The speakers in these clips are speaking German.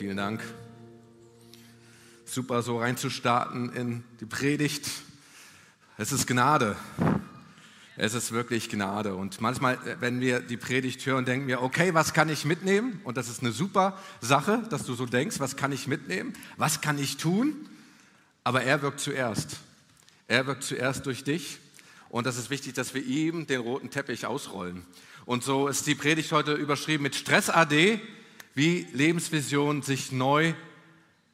Vielen Dank. Super, so reinzustarten in die Predigt. Es ist Gnade. Es ist wirklich Gnade. Und manchmal, wenn wir die Predigt hören, denken wir, okay, was kann ich mitnehmen? Und das ist eine super Sache, dass du so denkst, was kann ich mitnehmen? Was kann ich tun? Aber er wirkt zuerst. Er wirkt zuerst durch dich. Und das ist wichtig, dass wir ihm den roten Teppich ausrollen. Und so ist die Predigt heute überschrieben mit Stress AD, wie Lebensvisionen sich neu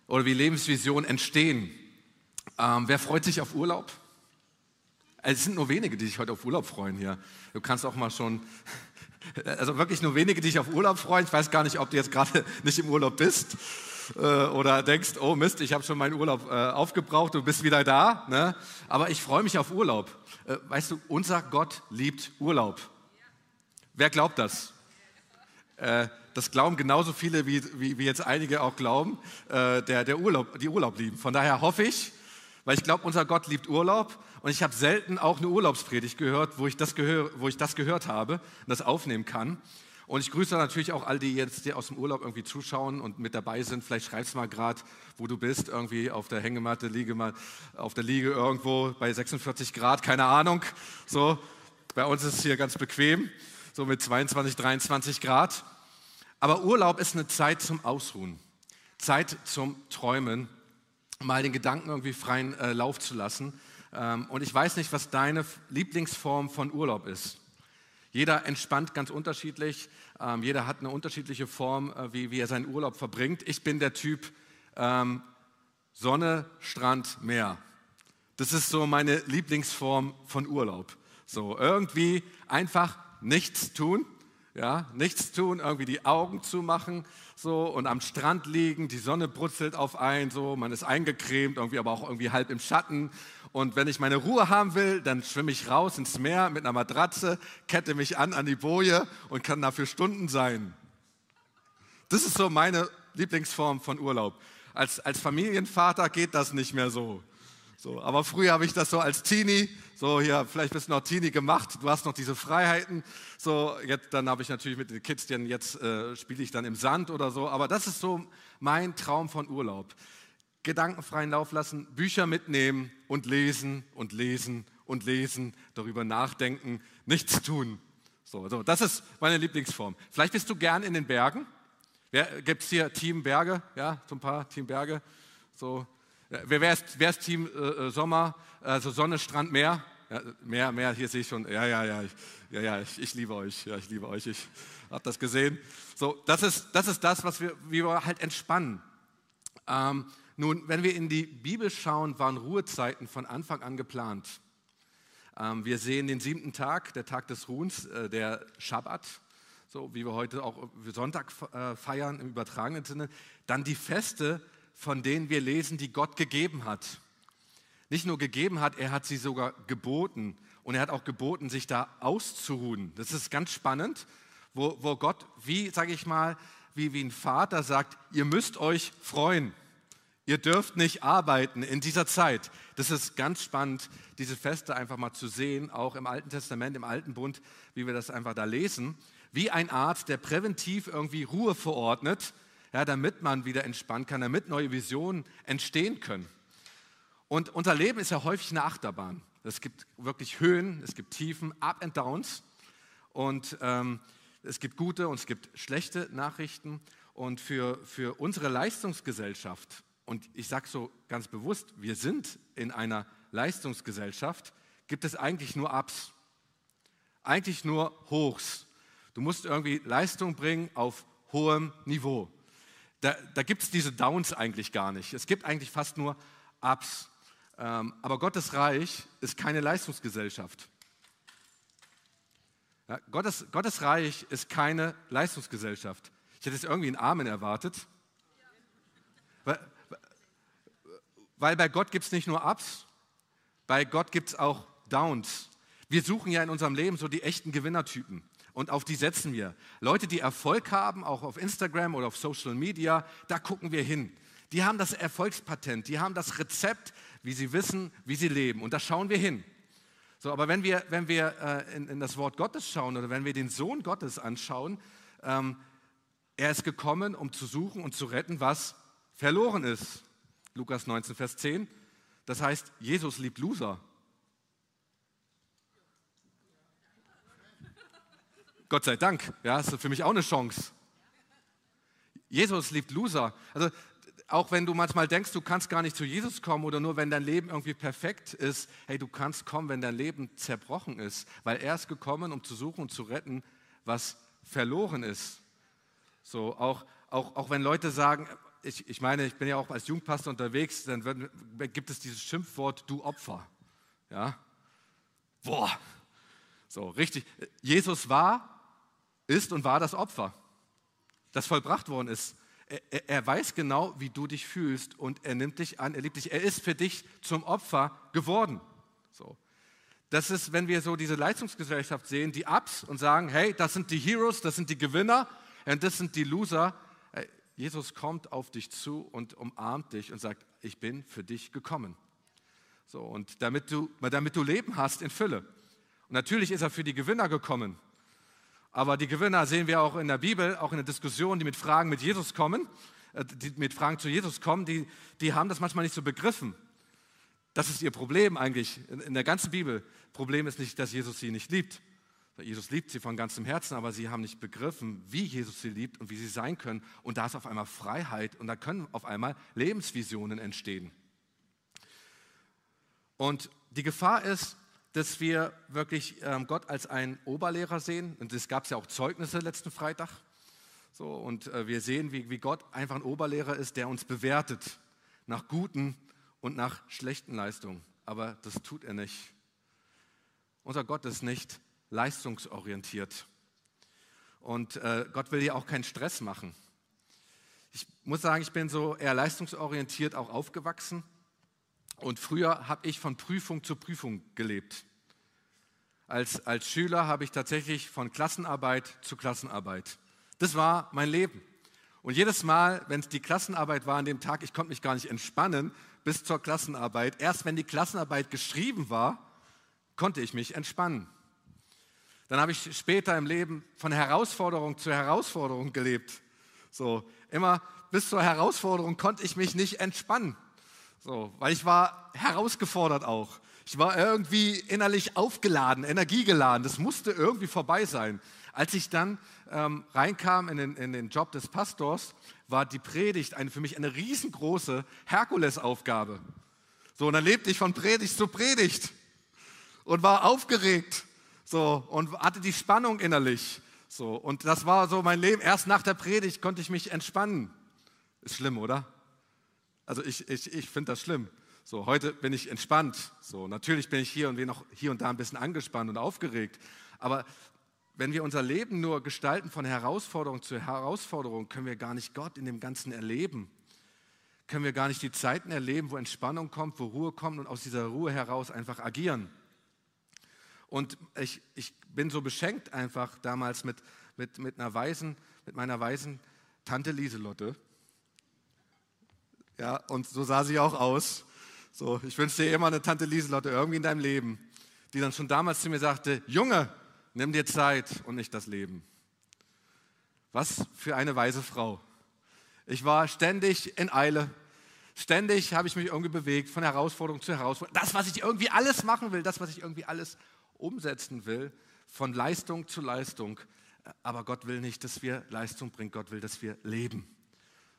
oder wie Lebensvisionen entstehen. Ähm, wer freut sich auf Urlaub? Es sind nur wenige, die sich heute auf Urlaub freuen hier. Du kannst auch mal schon, also wirklich nur wenige, die sich auf Urlaub freuen. Ich weiß gar nicht, ob du jetzt gerade nicht im Urlaub bist äh, oder denkst, oh Mist, ich habe schon meinen Urlaub äh, aufgebraucht, du bist wieder da. Ne? Aber ich freue mich auf Urlaub. Äh, weißt du, unser Gott liebt Urlaub. Wer glaubt das? Äh, das glauben genauso viele, wie, wie, wie jetzt einige auch glauben, äh, der, der Urlaub, die Urlaub lieben. Von daher hoffe ich, weil ich glaube, unser Gott liebt Urlaub und ich habe selten auch eine Urlaubspredigt gehört, wo ich, das gehör, wo ich das gehört habe und das aufnehmen kann. Und ich grüße natürlich auch all die jetzt, die aus dem Urlaub irgendwie zuschauen und mit dabei sind. Vielleicht schreibst du mal gerade, wo du bist, irgendwie auf der Hängematte, liege mal auf der Liege irgendwo bei 46 Grad, keine Ahnung. So, bei uns ist es hier ganz bequem, so mit 22, 23 Grad. Aber Urlaub ist eine Zeit zum Ausruhen, Zeit zum Träumen, mal den Gedanken irgendwie freien äh, Lauf zu lassen. Ähm, und ich weiß nicht, was deine Lieblingsform von Urlaub ist. Jeder entspannt ganz unterschiedlich. Ähm, jeder hat eine unterschiedliche Form, äh, wie, wie, er seinen Urlaub verbringt. Ich bin der Typ ähm, Sonne, Strand, Meer. Das ist so meine Lieblingsform von Urlaub. So irgendwie einfach nichts tun ja, nichts tun, irgendwie die Augen zumachen, so und am Strand liegen, die Sonne brutzelt auf einen, so, man ist eingecremt, irgendwie aber auch irgendwie halb im Schatten. Und wenn ich meine Ruhe haben will, dann schwimme ich raus ins Meer mit einer Matratze, kette mich an an die Boje und kann dafür Stunden sein. Das ist so meine Lieblingsform von Urlaub. Als, als Familienvater geht das nicht mehr so. So, aber früher habe ich das so als Teenie, so hier, vielleicht bist du noch Teenie gemacht, du hast noch diese Freiheiten. So, jetzt, dann habe ich natürlich mit den Kids, denn jetzt äh, spiele ich dann im Sand oder so. Aber das ist so mein Traum von Urlaub. Gedankenfreien Lauf lassen, Bücher mitnehmen und lesen und lesen und lesen, darüber nachdenken, nichts tun. So, so, das ist meine Lieblingsform. Vielleicht bist du gern in den Bergen. Gibt es hier Team Berge? Ja, so ein paar Team Berge. So, Wer ist, wer ist Team äh, äh, Sommer? Also Sonne, Strand, Meer? Ja, Meer, Meer, hier sehe ich schon. Ja, ja, ja, ich, ja, ja, ich, ich, liebe euch. Ja, ich liebe euch. Ich habe das gesehen. So, das ist, das ist das, was wir, wie wir halt entspannen. Ähm, nun, wenn wir in die Bibel schauen, waren Ruhezeiten von Anfang an geplant. Ähm, wir sehen den siebten Tag, der Tag des Ruhens, äh, der Schabbat, so wie wir heute auch Sonntag äh, feiern im übertragenen Sinne. Dann die Feste, von denen wir lesen, die Gott gegeben hat. Nicht nur gegeben hat, er hat sie sogar geboten. Und er hat auch geboten, sich da auszuruhen. Das ist ganz spannend, wo, wo Gott, wie, sage ich mal, wie, wie ein Vater sagt, ihr müsst euch freuen. Ihr dürft nicht arbeiten in dieser Zeit. Das ist ganz spannend, diese Feste einfach mal zu sehen, auch im Alten Testament, im Alten Bund, wie wir das einfach da lesen. Wie ein Arzt, der präventiv irgendwie Ruhe verordnet, ja, damit man wieder entspannen kann, damit neue Visionen entstehen können. Und unser Leben ist ja häufig eine Achterbahn. Es gibt wirklich Höhen, es gibt Tiefen, Up and Downs. Und ähm, es gibt gute und es gibt schlechte Nachrichten. Und für, für unsere Leistungsgesellschaft, und ich sage so ganz bewusst, wir sind in einer Leistungsgesellschaft, gibt es eigentlich nur Ups. Eigentlich nur Hochs. Du musst irgendwie Leistung bringen auf hohem Niveau. Da, da gibt es diese Downs eigentlich gar nicht. Es gibt eigentlich fast nur Ups. Ähm, aber Gottes Reich ist keine Leistungsgesellschaft. Ja, Gottes, Gottes Reich ist keine Leistungsgesellschaft. Ich hätte jetzt irgendwie einen Amen erwartet. Weil, weil bei Gott gibt es nicht nur Ups, bei Gott gibt es auch Downs. Wir suchen ja in unserem Leben so die echten Gewinnertypen und auf die setzen wir. Leute, die Erfolg haben, auch auf Instagram oder auf Social Media, da gucken wir hin. Die haben das Erfolgspatent, die haben das Rezept, wie sie wissen, wie sie leben. Und da schauen wir hin. So, aber wenn wir, wenn wir äh, in, in, das Wort Gottes schauen oder wenn wir den Sohn Gottes anschauen, ähm, Er ist gekommen, um zu suchen und zu retten, was verloren ist. Lukas 19, Vers 10. Das heißt, Jesus liebt Loser. Gott sei Dank, ja, ist für mich auch eine Chance. Jesus liebt Loser. Also auch wenn du manchmal denkst, du kannst gar nicht zu Jesus kommen oder nur wenn dein Leben irgendwie perfekt ist, hey, du kannst kommen, wenn dein Leben zerbrochen ist, weil er ist gekommen, um zu suchen und zu retten, was verloren ist. So, auch, auch, auch wenn Leute sagen, ich, ich meine, ich bin ja auch als Jugendpastor unterwegs, dann wird, gibt es dieses Schimpfwort, du Opfer. Ja? Boah, so richtig. Jesus war, ist und war das Opfer, das vollbracht worden ist. Er, er, weiß genau, wie du dich fühlst und er nimmt dich an, er liebt dich. Er ist für dich zum Opfer geworden. So. Das ist, wenn wir so diese Leistungsgesellschaft sehen, die Ups und sagen, hey, das sind die Heroes, das sind die Gewinner und das sind die Loser. Jesus kommt auf dich zu und umarmt dich und sagt, ich bin für dich gekommen. So, und damit du, damit du Leben hast in Fülle. Und natürlich ist er für die Gewinner gekommen. Aber die Gewinner sehen wir auch in der Bibel, auch in der Diskussion, die mit Fragen mit Jesus kommen, äh, die mit Fragen zu Jesus kommen, die, die haben das manchmal nicht so begriffen. Das ist ihr Problem eigentlich in der ganzen Bibel. Problem ist nicht, dass Jesus sie nicht liebt. Jesus liebt sie von ganzem Herzen, aber sie haben nicht begriffen, wie Jesus sie liebt und wie sie sein können. Und da ist auf einmal Freiheit und da können auf einmal Lebensvisionen entstehen. Und die Gefahr ist, dass wir wirklich ähm, Gott als einen Oberlehrer sehen. Und es gab ja auch Zeugnisse letzten Freitag. So, und äh, wir sehen, wie, Gott einfach ein Oberlehrer ist, der uns bewertet nach guten und nach schlechten Leistungen. Aber das tut er nicht. Unser Gott ist nicht leistungsorientiert. Und äh, Gott will dir auch keinen Stress machen. Ich muss sagen, ich bin so eher leistungsorientiert auch aufgewachsen. Und früher habe ich von Prüfung zu Prüfung gelebt. Als, als Schüler habe ich tatsächlich von Klassenarbeit zu Klassenarbeit. Das war mein Leben. Und jedes Mal, wenn es die Klassenarbeit war an dem Tag, ich konnte mich gar nicht entspannen bis zur Klassenarbeit. Erst wenn die Klassenarbeit geschrieben war, konnte ich mich entspannen. Dann habe ich später im Leben von Herausforderung zu Herausforderung gelebt. So, immer bis zur Herausforderung konnte ich mich nicht entspannen. So, weil ich war herausgefordert auch. Ich war irgendwie innerlich aufgeladen, energiegeladen. Das musste irgendwie vorbei sein. Als ich dann ähm, reinkam in den, in den Job des Pastors, war die Predigt eine, für mich eine riesengroße Herkulesaufgabe. So, und dann lebte ich von Predigt zu Predigt und war aufgeregt. So, und hatte die Spannung innerlich. So, und das war so mein Leben. Erst nach der Predigt konnte ich mich entspannen. Ist schlimm, oder? Also ich, ich, ich finde das schlimm. So, heute bin ich entspannt. So, natürlich bin ich hier und wir noch hier und da ein bisschen angespannt und aufgeregt. Aber wenn wir unser Leben nur gestalten von Herausforderung zu Herausforderung, können wir gar nicht Gott in dem Ganzen erleben. Können wir gar nicht die Zeiten erleben, wo Entspannung kommt, wo Ruhe kommt und aus dieser Ruhe heraus einfach agieren. Und ich, ich bin so beschenkt einfach damals mit, mit, mit einer weisen, mit meiner weisen Tante Lieselotte. Ja, und so sah sie auch aus. So, ich wünsche dir immer eine Tante Lieselotte irgendwie in deinem Leben, die dann schon damals zu mir sagte, Junge, nimm dir Zeit und nicht das Leben. Was für eine weise Frau. Ich war ständig in Eile. Ständig habe ich mich irgendwie bewegt, von Herausforderung zu Herausforderung. Das, was ich irgendwie alles machen will, das, was ich irgendwie alles umsetzen will, von Leistung zu Leistung. Aber Gott will nicht, dass wir Leistung bringen, Gott will, dass wir leben.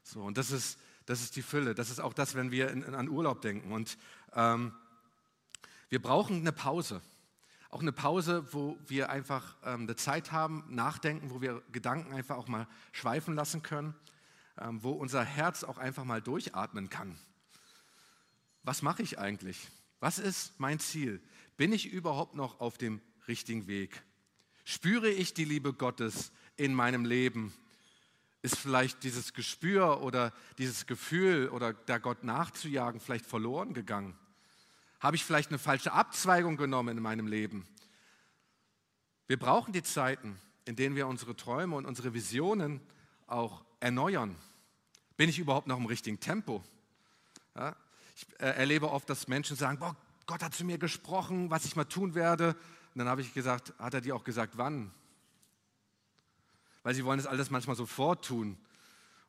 So, und das ist das ist die Fülle. Das ist auch das, wenn wir in, in, an Urlaub denken. Und ähm, wir brauchen eine Pause. Auch eine Pause, wo wir einfach ähm, eine Zeit haben, nachdenken, wo wir Gedanken einfach auch mal schweifen lassen können, ähm, wo unser Herz auch einfach mal durchatmen kann. Was mache ich eigentlich? Was ist mein Ziel? Bin ich überhaupt noch auf dem richtigen Weg? Spüre ich die Liebe Gottes in meinem Leben? Ist vielleicht dieses Gespür oder dieses Gefühl oder der Gott nachzujagen vielleicht verloren gegangen? Habe ich vielleicht eine falsche Abzweigung genommen in meinem Leben? Wir brauchen die Zeiten, in denen wir unsere Träume und unsere Visionen auch erneuern. Bin ich überhaupt noch im richtigen Tempo? Ja, ich äh, erlebe oft, dass Menschen sagen, boah, Gott hat zu mir gesprochen, was ich mal tun werde. Und dann habe ich gesagt, hat er dir auch gesagt, wann? Weil sie wollen es alles manchmal sofort tun.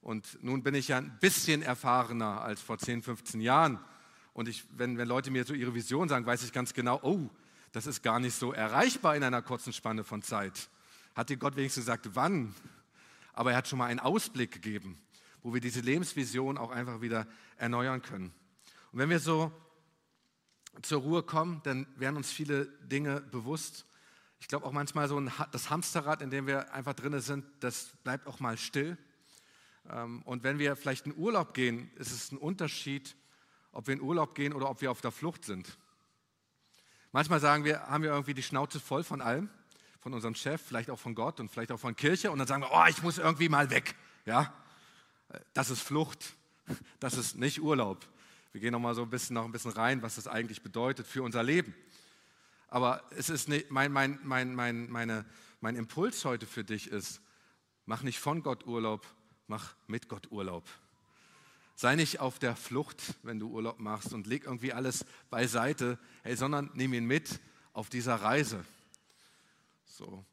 Und nun bin ich ja ein bisschen erfahrener als vor 10, 15 Jahren. Und ich, wenn, wenn Leute mir so ihre Vision sagen, weiß ich ganz genau, oh, das ist gar nicht so erreichbar in einer kurzen Spanne von Zeit. Hat dir Gott wenigstens gesagt, wann? Aber er hat schon mal einen Ausblick gegeben, wo wir diese Lebensvision auch einfach wieder erneuern können. Und wenn wir so zur Ruhe kommen, dann werden uns viele Dinge bewusst. Ich glaube auch manchmal so ein, das Hamsterrad, in dem wir einfach drin sind, das bleibt auch mal still. Ähm, und wenn wir vielleicht in Urlaub gehen, ist es ein Unterschied, ob wir in Urlaub gehen oder ob wir auf der Flucht sind. Manchmal sagen wir, haben wir irgendwie die Schnauze voll von allem, von unserem Chef, vielleicht auch von Gott und vielleicht auch von Kirche und dann sagen wir, oh, ich muss irgendwie mal weg. Ja, das ist Flucht, das ist nicht Urlaub. Wir gehen noch mal so ein bisschen noch ein bisschen rein, was das eigentlich bedeutet für unser Leben. Aber es ist nicht, mein, mein, mein, mein, meine, mein Impuls heute für dich ist, mach nicht von Gott Urlaub, mach mit Gott Urlaub. Sei nicht auf der Flucht, wenn du Urlaub machst und leg irgendwie alles beiseite, hey, sondern nimm ihn mit auf dieser Reise. So.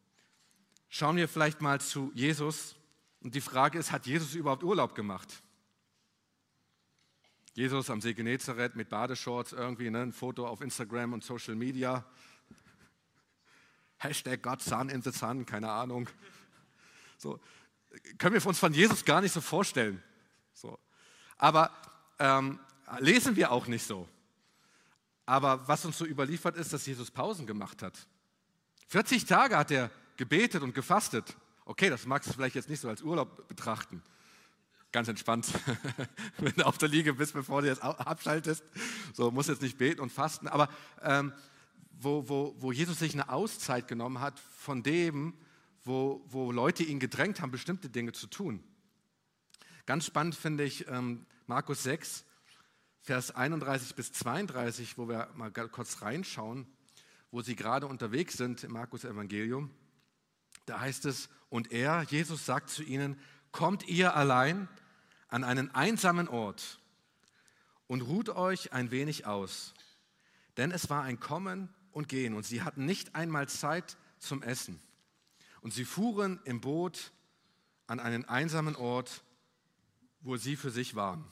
Schauen wir vielleicht mal zu Jesus. Und die Frage ist, hat Jesus überhaupt Urlaub gemacht? Jesus am See Genezareth mit Badeshorts irgendwie, ne, ein Foto auf Instagram und Social Media. Hashtag God Sun in the Sun, keine Ahnung. So, können wir uns von Jesus gar nicht so vorstellen. So. Aber ähm, lesen wir auch nicht so. Aber was uns so überliefert ist, dass Jesus Pausen gemacht hat. 40 Tage hat er gebetet und gefastet. Okay, das magst du vielleicht jetzt nicht so als Urlaub betrachten. Ganz entspannt, wenn du auf der Liege bist, bevor du jetzt abschaltest. So, muss jetzt nicht beten und fasten. Aber ähm, wo, wo, wo Jesus sich eine Auszeit genommen hat von dem, wo, wo Leute ihn gedrängt haben, bestimmte Dinge zu tun. Ganz spannend finde ich ähm, Markus 6, Vers 31 bis 32, wo wir mal kurz reinschauen, wo sie gerade unterwegs sind im Markus Evangelium. Da heißt es, und er, Jesus, sagt zu ihnen, kommt ihr allein an einen einsamen Ort und ruht euch ein wenig aus. Denn es war ein Kommen und Gehen und sie hatten nicht einmal Zeit zum Essen. Und sie fuhren im Boot an einen einsamen Ort, wo sie für sich waren.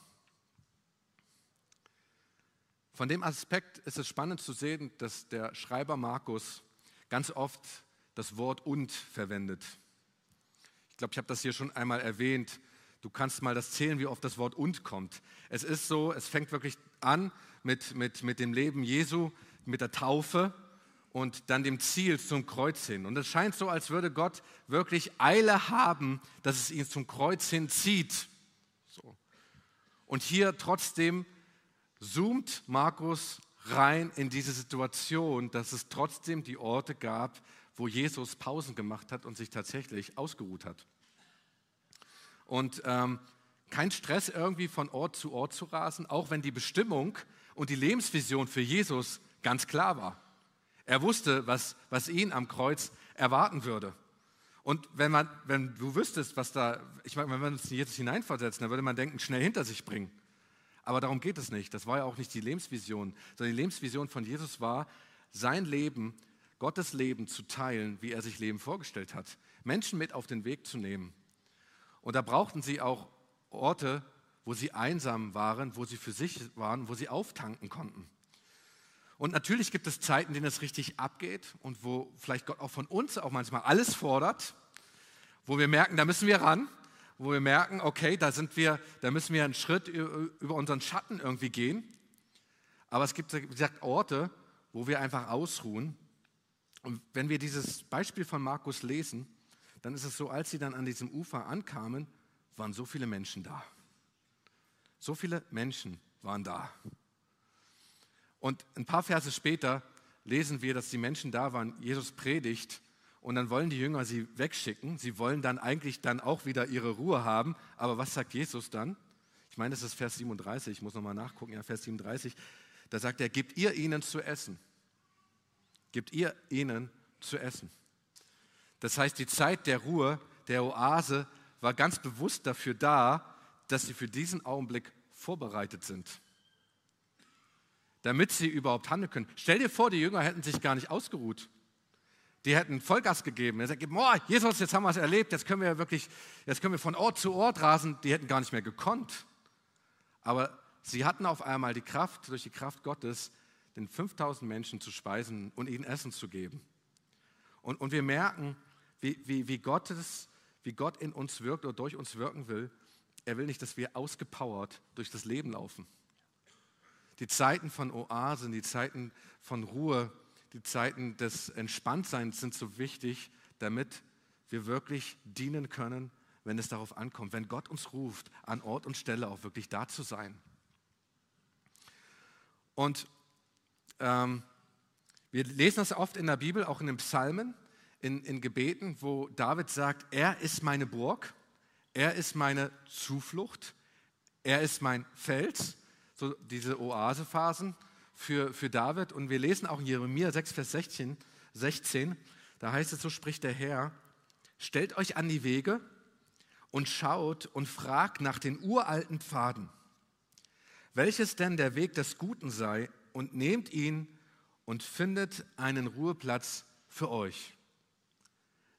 Von dem Aspekt ist es spannend zu sehen, dass der Schreiber Markus ganz oft das Wort und verwendet. Ich glaube, ich habe das hier schon einmal erwähnt. Du kannst mal das zählen, wie oft das Wort und kommt. Es ist so, es fängt wirklich an mit, mit, mit dem Leben Jesu, mit der Taufe und dann dem Ziel zum Kreuz hin. Und es scheint so, als würde Gott wirklich Eile haben, dass es ihn zum Kreuz hin zieht. So. Und hier trotzdem zoomt Markus rein in diese Situation, dass es trotzdem die Orte gab, wo Jesus Pausen gemacht hat und sich tatsächlich ausgeruht hat. Und ähm, kein Stress irgendwie von Ort zu Ort zu rasen, auch wenn die Bestimmung und die Lebensvision für Jesus ganz klar war. Er wusste, was, was ihn am Kreuz erwarten würde. Und wenn, man, wenn du wüsstest, was da, ich meine, wenn wir uns jetzt hineinversetzen, dann würde man denken, schnell hinter sich bringen. Aber darum geht es nicht. Das war ja auch nicht die Lebensvision, sondern die Lebensvision von Jesus war, sein Leben, Gottes Leben zu teilen, wie er sich Leben vorgestellt hat. Menschen mit auf den Weg zu nehmen. Und da brauchten sie auch Orte, wo sie einsam waren, wo sie für sich waren, wo sie auftanken konnten. Und natürlich gibt es Zeiten, in denen es richtig abgeht und wo vielleicht Gott auch von uns auch manchmal alles fordert, wo wir merken, da müssen wir ran, wo wir merken, okay, da sind wir, da müssen wir einen Schritt über unseren Schatten irgendwie gehen. Aber es gibt, wie gesagt, Orte, wo wir einfach ausruhen. Und wenn wir dieses Beispiel von Markus lesen, dann ist es so, als sie dann an diesem Ufer ankamen, waren so viele Menschen da. So viele Menschen waren da. Und ein paar Verse später lesen wir, dass die Menschen da waren, Jesus predigt und dann wollen die Jünger sie wegschicken. Sie wollen dann eigentlich dann auch wieder ihre Ruhe haben. Aber was sagt Jesus dann? Ich meine, das ist Vers 37, ich muss nochmal nachgucken, ja, Vers 37. Da sagt er, gebt ihr ihnen zu essen. Gebt ihr ihnen zu essen. Das heißt, die Zeit der Ruhe, der Oase, war ganz bewusst dafür da, dass sie für diesen Augenblick vorbereitet sind damit sie überhaupt handeln können. Stell dir vor, die Jünger hätten sich gar nicht ausgeruht. Die hätten Vollgas gegeben. Er sagt, oh, Jesus, jetzt haben wir es erlebt, jetzt können wir wirklich, jetzt können wir von Ort zu Ort rasen. Die hätten gar nicht mehr gekonnt. Aber sie hatten auf einmal die Kraft, durch die Kraft Gottes, den 5000 Menschen zu speisen und ihnen Essen zu geben. Und, und wir merken, wie, wie, wie, Gottes, wie Gott in uns wirkt oder durch uns wirken will. Er will nicht, dass wir ausgepowert durch das Leben laufen. Die Zeiten von Oasen, die Zeiten von Ruhe, die Zeiten des Entspanntseins sind so wichtig, damit wir wirklich dienen können, wenn es darauf ankommt, wenn Gott uns ruft, an Ort und Stelle auch wirklich da zu sein. Und ähm, wir lesen das oft in der Bibel, auch in den Psalmen, in, in Gebeten, wo David sagt, er ist meine Burg, er ist meine Zuflucht, er ist mein Fels, so diese Oasephasen für, für David. Und wir lesen auch in Jeremia 6, Vers 16, 16, da heißt es, so spricht der Herr, stellt euch an die Wege und schaut und fragt nach den uralten Pfaden, welches denn der Weg des Guten sei, und nehmt ihn und findet einen Ruheplatz für euch.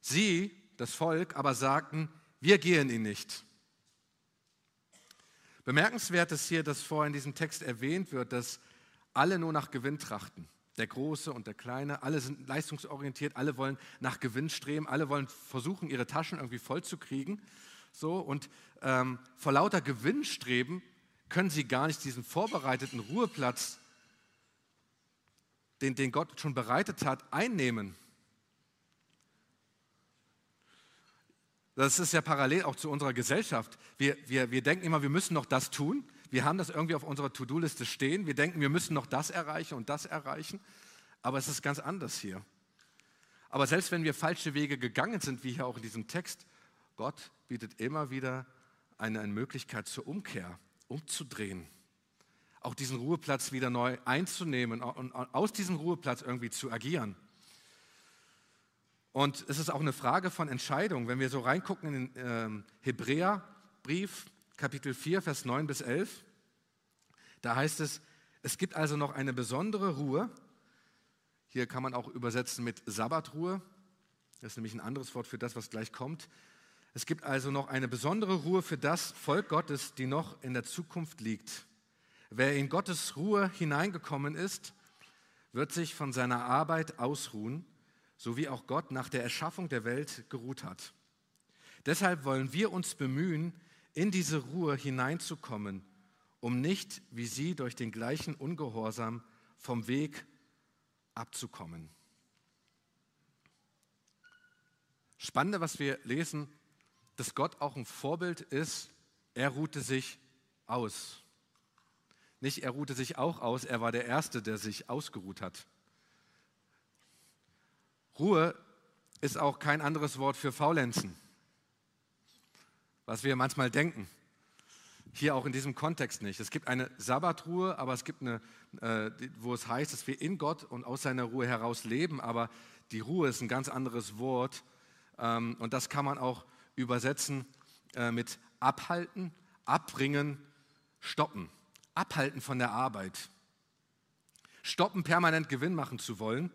Sie, das Volk, aber sagten, wir gehen ihn nicht. Bemerkenswert ist hier, dass vorher in diesem Text erwähnt wird, dass alle nur nach Gewinn trachten. Der Große und der Kleine, alle sind leistungsorientiert, alle wollen nach Gewinn streben, alle wollen versuchen, ihre Taschen irgendwie voll zu kriegen. So, und ähm, vor lauter Gewinnstreben können sie gar nicht diesen vorbereiteten Ruheplatz, den, den Gott schon bereitet hat, einnehmen. Das ist ja parallel auch zu unserer Gesellschaft. Wir, wir, wir denken immer, wir müssen noch das tun. Wir haben das irgendwie auf unserer To-Do-Liste stehen. Wir denken, wir müssen noch das erreichen und das erreichen. Aber es ist ganz anders hier. Aber selbst wenn wir falsche Wege gegangen sind, wie hier auch in diesem Text, Gott bietet immer wieder eine, eine Möglichkeit zur Umkehr, umzudrehen. Auch diesen Ruheplatz wieder neu einzunehmen und aus diesem Ruheplatz irgendwie zu agieren. Und es ist auch eine Frage von Entscheidung. Wenn wir so reingucken in den äh, Hebräerbrief, Kapitel 4, Vers 9 bis 11, da heißt es, es gibt also noch eine besondere Ruhe. Hier kann man auch übersetzen mit Sabbatruhe. Das ist nämlich ein anderes Wort für das, was gleich kommt. Es gibt also noch eine besondere Ruhe für das Volk Gottes, die noch in der Zukunft liegt. Wer in Gottes Ruhe hineingekommen ist, wird sich von seiner Arbeit ausruhen, so wie auch Gott nach der Erschaffung der Welt geruht hat. Deshalb wollen wir uns bemühen, in diese Ruhe hineinzukommen, um nicht wie sie durch den gleichen Ungehorsam vom Weg abzukommen. Spannende, was wir lesen dass Gott auch ein Vorbild ist. Er ruhte sich aus. Nicht er ruhte sich auch aus, er war der Erste, der sich ausgeruht hat. Ruhe ist auch kein anderes Wort für Faulenzen, was wir manchmal denken. Hier auch in diesem Kontext nicht. Es gibt eine Sabbatruhe, aber es gibt eine, äh, wo es heißt, dass wir in Gott und aus seiner Ruhe heraus leben. Aber die Ruhe ist ein ganz anderes Wort. Ähm, und das kann man auch übersetzen äh, mit abhalten, abbringen, stoppen. Abhalten von der Arbeit. Stoppen, permanent Gewinn machen zu wollen.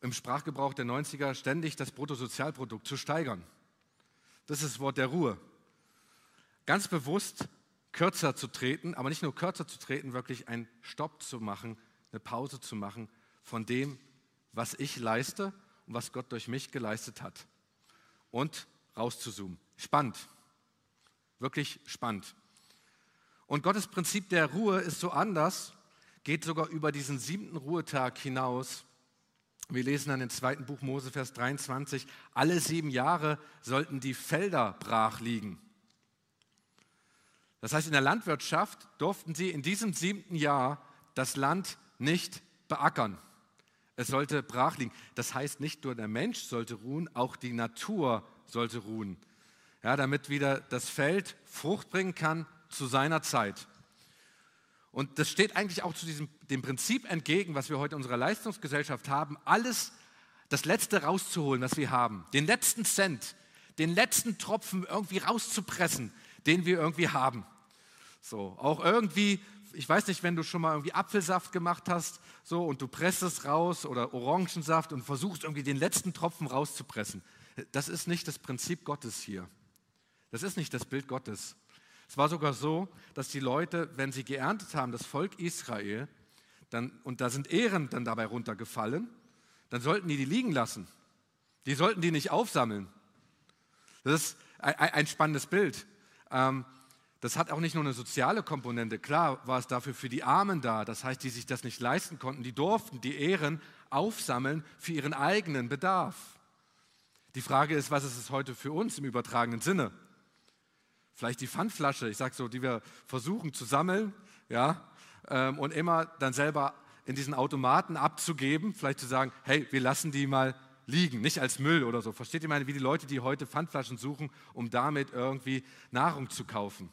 Im Sprachgebrauch der 90er ständig das Bruttosozialprodukt zu steigern. Das ist das Wort der Ruhe. Ganz bewusst kürzer zu treten, aber nicht nur kürzer zu treten, wirklich einen Stopp zu machen, eine Pause zu machen von dem, was ich leiste und was Gott durch mich geleistet hat. Und rauszuzoomen. Spannend. Wirklich spannend. Und Gottes Prinzip der Ruhe ist so anders, geht sogar über diesen siebten Ruhetag hinaus. Wir lesen dann im zweiten Buch Mose, Vers 23, alle sieben Jahre sollten die Felder brach liegen. Das heißt, in der Landwirtschaft durften sie in diesem siebten Jahr das Land nicht beackern. Es sollte brach liegen. Das heißt, nicht nur der Mensch sollte ruhen, auch die Natur sollte ruhen. Ja, damit wieder das Feld Frucht bringen kann zu seiner Zeit. Und das steht eigentlich auch zu diesem, dem Prinzip entgegen, was wir heute in unserer Leistungsgesellschaft haben, alles, das Letzte rauszuholen, was wir haben. Den letzten Cent, den letzten Tropfen irgendwie rauszupressen, den wir irgendwie haben. So, auch irgendwie ich weiß nicht, wenn du schon mal irgendwie Apfelsaft gemacht hast, so und du presst es raus oder Orangensaft und versuchst irgendwie den letzten Tropfen rauszupressen. Das ist nicht das Prinzip Gottes hier. Das ist nicht das Bild Gottes. Es war sogar so, dass die Leute, wenn sie geerntet haben, das Volk Israel, dann, und da sind Ehren dann dabei runtergefallen, dann sollten die die liegen lassen. Die sollten die nicht aufsammeln. Das ist ein, spannendes Bild. Ähm, das hat auch nicht nur eine soziale Komponente. Klar war es dafür für die Armen da, das heißt, die sich das nicht leisten konnten, die durften die Ehren aufsammeln für ihren eigenen Bedarf. Die Frage ist, was ist es heute für uns im übertragenen Sinne? Vielleicht die Pfandflasche, ich sage so, die wir versuchen zu sammeln, ja, ähm, und immer dann selber in diesen Automaten abzugeben, vielleicht zu sagen, hey, wir lassen die mal liegen, nicht als Müll oder so. Versteht ihr meine, wie die Leute, die heute Pfandflaschen suchen, um damit irgendwie Nahrung zu kaufen?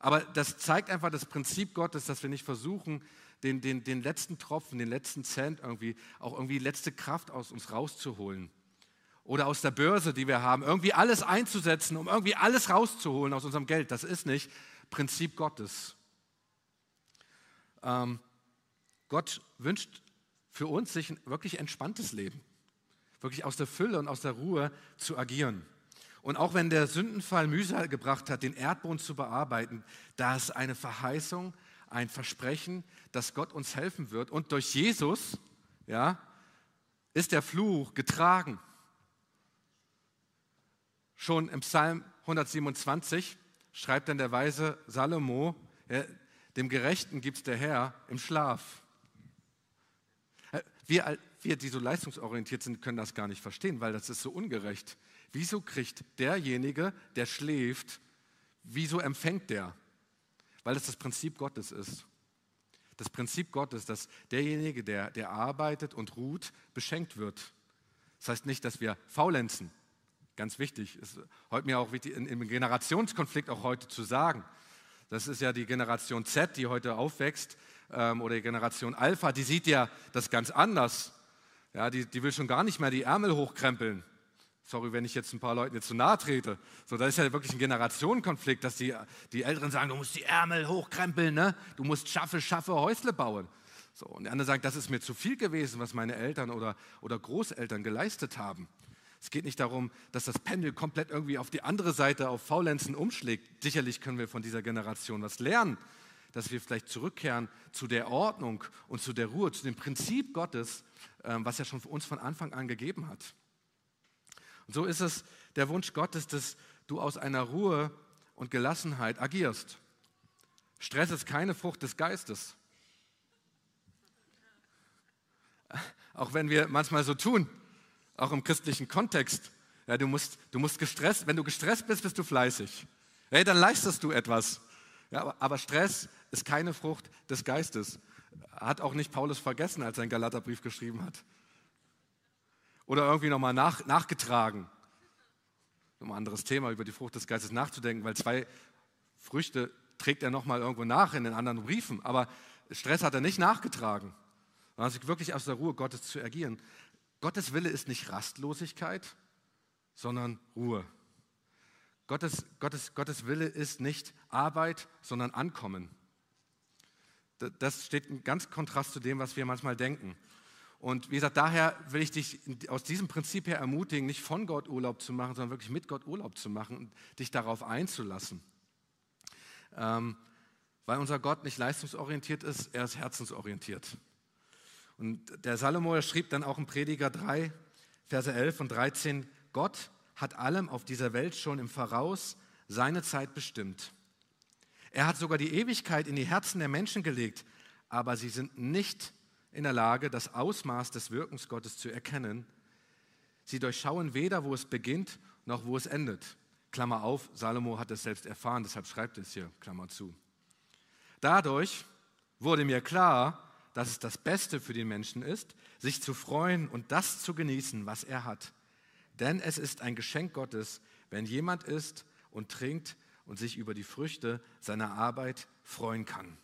Aber das zeigt einfach das Prinzip Gottes, dass wir nicht versuchen, den, den, den letzten Tropfen, den letzten Cent irgendwie, auch irgendwie letzte Kraft aus uns rauszuholen. Oder aus der Börse, die wir haben, irgendwie alles einzusetzen, um irgendwie alles rauszuholen aus unserem Geld. Das ist nicht Prinzip Gottes. Ähm, Gott wünscht für uns sich ein wirklich entspanntes Leben, wirklich aus der Fülle und aus der Ruhe zu agieren. Und auch wenn der Sündenfall Mühsal gebracht hat, den Erdboden zu bearbeiten, da ist eine Verheißung, ein Versprechen, dass Gott uns helfen wird. Und durch Jesus ja, ist der Fluch getragen. Schon im Psalm 127 schreibt dann der weise Salomo, dem Gerechten gibt es der Herr im Schlaf. Wir, wir, die so leistungsorientiert sind, können das gar nicht verstehen, weil das ist so ungerecht. Wieso kriegt derjenige, der schläft, wieso empfängt der? Weil das das Prinzip Gottes ist. Das Prinzip Gottes, dass derjenige, der, der arbeitet und ruht, beschenkt wird. Das heißt nicht, dass wir faulenzen. Ganz wichtig, ist heute mir auch wichtig, im Generationskonflikt auch heute zu sagen. Das ist ja die Generation Z, die heute aufwächst, ähm, oder die Generation Alpha, die sieht ja das ganz anders. Ja, die, die will schon gar nicht mehr die Ärmel hochkrempeln. Sorry, wenn ich jetzt ein paar Leuten jetzt zu nahe trete. So, das ist ja wirklich ein Generationenkonflikt, dass die, die Älteren sagen, du musst die Ärmel hochkrempeln, ne? du musst schaffe, schaffe Häusle bauen. So, und die anderen sagen, das ist mir zu viel gewesen, was meine Eltern oder, oder Großeltern geleistet haben. Es geht nicht darum, dass das Pendel komplett irgendwie auf die andere Seite, auf Faulenzen umschlägt. Sicherlich können wir von dieser Generation was lernen, dass wir vielleicht zurückkehren zu der Ordnung und zu der Ruhe, zu dem Prinzip Gottes, ähm, was er schon für uns von Anfang an gegeben hat. Und so ist es der Wunsch Gottes, dass du aus einer Ruhe und Gelassenheit agierst. Stress ist keine Frucht des Geistes. Auch wenn wir manchmal so tun, auch im christlichen Kontext. Ja, du, musst, du musst gestresst, wenn du gestresst bist, bist du fleißig. Hey, dann leistest du etwas. Ja, aber, aber Stress ist keine Frucht des Geistes. Hat auch nicht Paulus vergessen, als er einen Galaterbrief geschrieben hat oder irgendwie nochmal nach, nachgetragen. Um ein anderes Thema über die Frucht des Geistes nachzudenken, weil zwei Früchte trägt er nochmal irgendwo nach in den anderen Briefen. Aber Stress hat er nicht nachgetragen, sondern sich wirklich aus der Ruhe Gottes zu agieren. Gottes Wille ist nicht Rastlosigkeit, sondern Ruhe. Gottes, Gottes, Gottes Wille ist nicht Arbeit, sondern Ankommen. Das steht in ganz Kontrast zu dem, was wir manchmal denken. Und wie gesagt, daher will ich dich aus diesem Prinzip her ermutigen, nicht von Gott Urlaub zu machen, sondern wirklich mit Gott Urlaub zu machen und dich darauf einzulassen. Ähm, weil unser Gott nicht leistungsorientiert ist, er ist herzensorientiert. Und der Salomo schrieb dann auch im Prediger 3, Verse 11 und 13, Gott hat allem auf dieser Welt schon im Voraus seine Zeit bestimmt. Er hat sogar die Ewigkeit in die Herzen der Menschen gelegt, aber sie sind nicht in der Lage, das Ausmaß des Wirkens Gottes zu erkennen. Sie durchschauen weder, wo es beginnt, noch wo es endet. Klammer auf, Salomo hat es selbst erfahren, deshalb schreibt es hier, Klammer zu. Dadurch wurde mir klar, dass es das Beste für den Menschen ist, sich zu freuen und das zu genießen, was er hat. Denn es ist ein Geschenk Gottes, wenn jemand isst und trinkt und sich über die Früchte seiner Arbeit freuen kann.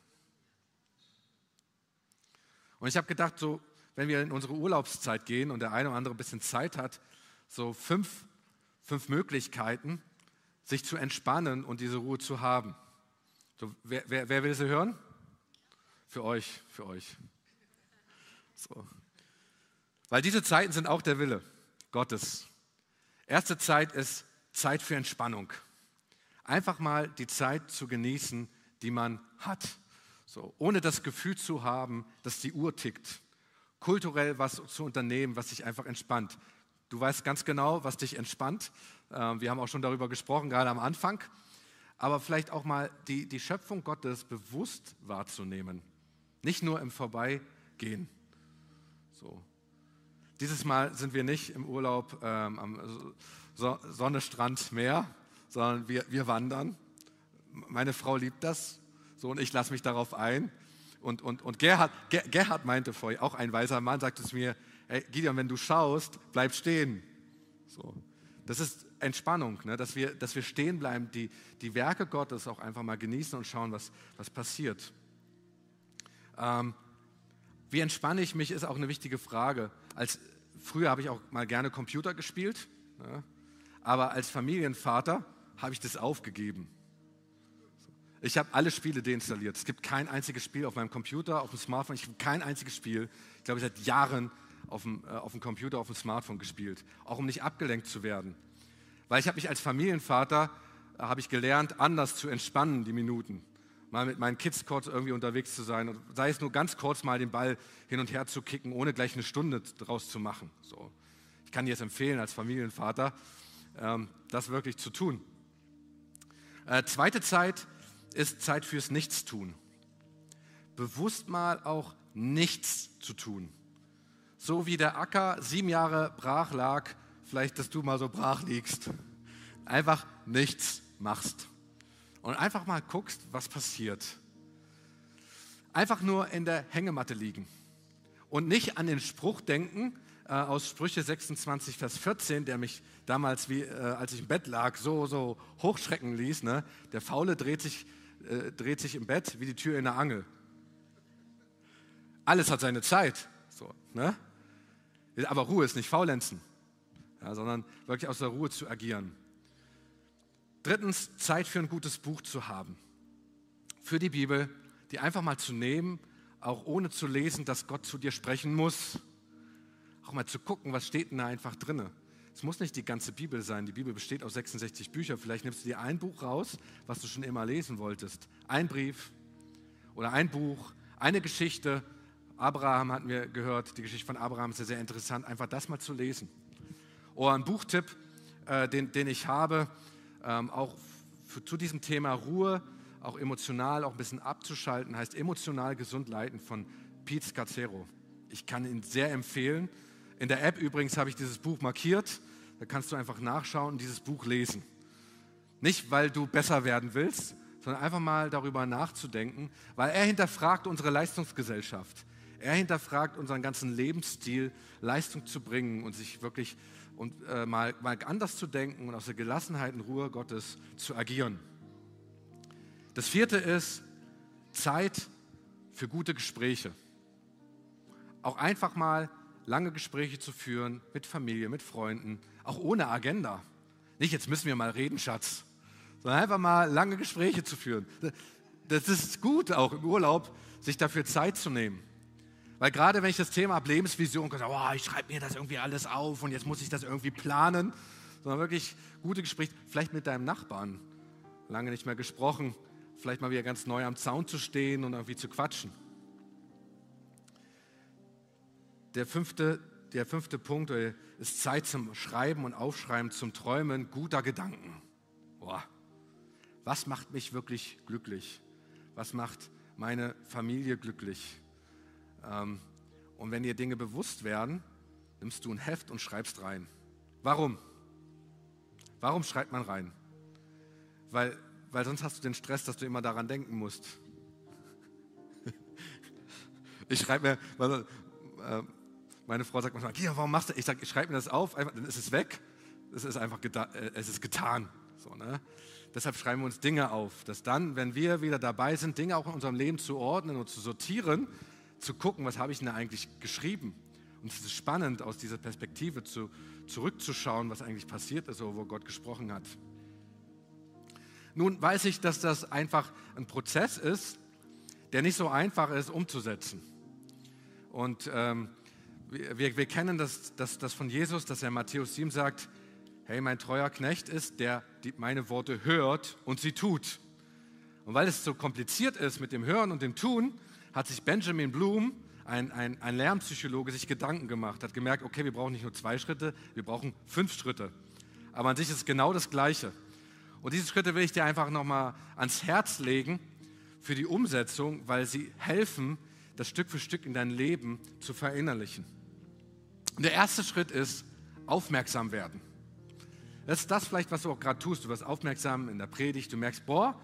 Und ich habe gedacht, so, wenn wir in unsere Urlaubszeit gehen und der eine oder andere ein bisschen Zeit hat, so fünf, fünf Möglichkeiten, sich zu entspannen und diese Ruhe zu haben. So, wer, wer, wer will sie hören? Für euch, für euch. So. Weil diese Zeiten sind auch der Wille Gottes. Erste Zeit ist Zeit für Entspannung. Einfach mal die Zeit zu genießen, die man hat. So, ohne das Gefühl zu haben, dass die Uhr tickt. Kulturell was zu unternehmen, was sich einfach entspannt. Du weißt ganz genau, was dich entspannt. Ähm, wir haben auch schon darüber gesprochen, gerade am Anfang. Aber vielleicht auch mal die, die Schöpfung Gottes bewusst wahrzunehmen. Nicht nur im Vorbeigehen. So. Dieses Mal sind wir nicht im Urlaub ähm, am Sonne, Strand, Meer, sondern wir, wir wandern. Meine Frau liebt das. So, und ich lasse mich darauf ein. Und, und, und Gerhard, Gerhard meinte vorher, auch ein weiser Mann, sagte es mir, hey, Gideon, wenn du schaust, bleib stehen. So. Das ist Entspannung, ne? dass, wir, dass wir stehen bleiben, die, die Werke Gottes auch einfach mal genießen und schauen, was, was passiert. Ähm, wie entspanne ich mich, ist auch eine wichtige Frage. Als, früher habe ich auch mal gerne Computer gespielt, ne? aber als Familienvater habe ich das aufgegeben. Ich habe alle Spiele deinstalliert. Es gibt kein einziges Spiel auf meinem Computer, auf dem Smartphone. Ich habe kein einziges Spiel, ich glaube, seit Jahren auf dem, äh, auf dem Computer, auf dem Smartphone gespielt. Auch um nicht abgelenkt zu werden. Weil ich habe mich als Familienvater, äh, habe ich gelernt, anders zu entspannen, die Minuten. Mal mit meinen Kids kurz irgendwie unterwegs zu sein. sei es nur ganz kurz mal den Ball hin und her zu kicken, ohne gleich eine Stunde draus zu machen. So. Ich kann dir jetzt empfehlen, als Familienvater, ähm, das wirklich zu tun. Äh, zweite Zeit, ist Zeit fürs Nichtstun. Bewusst mal auch nichts zu tun. So wie der Acker sieben Jahre brach lag, vielleicht, dass du mal so brach liegst. Einfach nichts machst. Und einfach mal guckst, was passiert. Einfach nur in der Hängematte liegen. Und nicht an den Spruch denken äh, aus Sprüche 26, Vers 14, der mich damals, wie, äh, als ich im Bett lag, so, so hochschrecken ließ. Ne? Der Faule dreht sich äh, dreht sich im Bett wie die Tür in der Angel. Alles hat seine Zeit. So, ne? Aber Ruhe ist nicht faulenzen, ja, sondern wirklich aus der Ruhe zu agieren. Drittens, Zeit für ein gutes Buch zu haben. Für die Bibel, die einfach mal zu nehmen, auch ohne zu lesen, dass Gott zu dir sprechen muss. Auch mal zu gucken, was steht denn da einfach drinne. Es muss nicht die ganze Bibel sein. Die Bibel besteht aus 66 Büchern. Vielleicht nimmst du dir ein Buch raus, was du schon immer lesen wolltest. Ein Brief oder ein Buch, eine Geschichte. Abraham hatten wir gehört. Die Geschichte von Abraham ist ja sehr interessant. Einfach das mal zu lesen. Oder ein Buchtipp, äh, den, den ich habe, ähm, auch für, zu diesem Thema Ruhe, auch emotional, auch ein bisschen abzuschalten, heißt emotional gesund leiten von Pete Scazzero. Ich kann ihn sehr empfehlen. In der App übrigens habe ich dieses Buch markiert. Da kannst du einfach nachschauen und dieses Buch lesen. Nicht, weil du besser werden willst, sondern einfach mal darüber nachzudenken, weil er hinterfragt unsere Leistungsgesellschaft. Er hinterfragt unseren ganzen Lebensstil, Leistung zu bringen und sich wirklich und, äh, mal, mal anders zu denken und aus der Gelassenheit und Ruhe Gottes zu agieren. Das vierte ist Zeit für gute Gespräche. Auch einfach mal lange Gespräche zu führen mit Familie, mit Freunden, auch ohne Agenda. Nicht, jetzt müssen wir mal reden, Schatz, sondern einfach mal lange Gespräche zu führen. Das ist gut, auch im Urlaub, sich dafür Zeit zu nehmen. Weil gerade wenn ich das Thema habe, Lebensvision, oh, ich schreibe mir das irgendwie alles auf und jetzt muss ich das irgendwie planen, sondern wirklich gute Gespräche, vielleicht mit deinem Nachbarn, lange nicht mehr gesprochen, vielleicht mal wieder ganz neu am Zaun zu stehen und irgendwie zu quatschen. Der fünfte, der fünfte Punkt ist Zeit zum Schreiben und Aufschreiben, zum Träumen guter Gedanken. Boah. Was macht mich wirklich glücklich? Was macht meine Familie glücklich? Ähm, und wenn dir Dinge bewusst werden, nimmst du ein Heft und schreibst rein. Warum? Warum schreibt man rein? Weil, weil sonst hast du den Stress, dass du immer daran denken musst. Ich schreibe mir, äh, meine Frau sagt manchmal, Gia, warum machst du? Ich sage, ich schreibe mir das auf, einfach, dann ist es weg. Es ist einfach äh, es ist getan. So, ne? Deshalb schreiben wir uns Dinge auf, dass dann, wenn wir wieder dabei sind, Dinge auch in unserem Leben zu ordnen und zu sortieren, zu gucken, was habe ich denn eigentlich geschrieben. Und es ist spannend, aus dieser Perspektive zu, zurückzuschauen, was eigentlich passiert ist, wo Gott gesprochen hat. Nun weiß ich, dass das einfach ein Prozess ist, der nicht so einfach ist umzusetzen. Und ähm, wir, wir kennen das, das, das von Jesus, dass er in Matthäus 7 sagt, hey, mein treuer Knecht ist, der die, meine Worte hört und sie tut. Und weil es so kompliziert ist mit dem Hören und dem Tun, hat sich Benjamin Bloom, ein, ein, ein Lernpsychologe, sich Gedanken gemacht, hat gemerkt, okay, wir brauchen nicht nur zwei Schritte, wir brauchen fünf Schritte. Aber an sich ist es genau das Gleiche. Und diese Schritte will ich dir einfach nochmal ans Herz legen für die Umsetzung, weil sie helfen, das Stück für Stück in dein Leben zu verinnerlichen. Und der erste Schritt ist, aufmerksam werden. Das ist das vielleicht, was du auch gerade tust. Du wirst aufmerksam in der Predigt, du merkst, boah,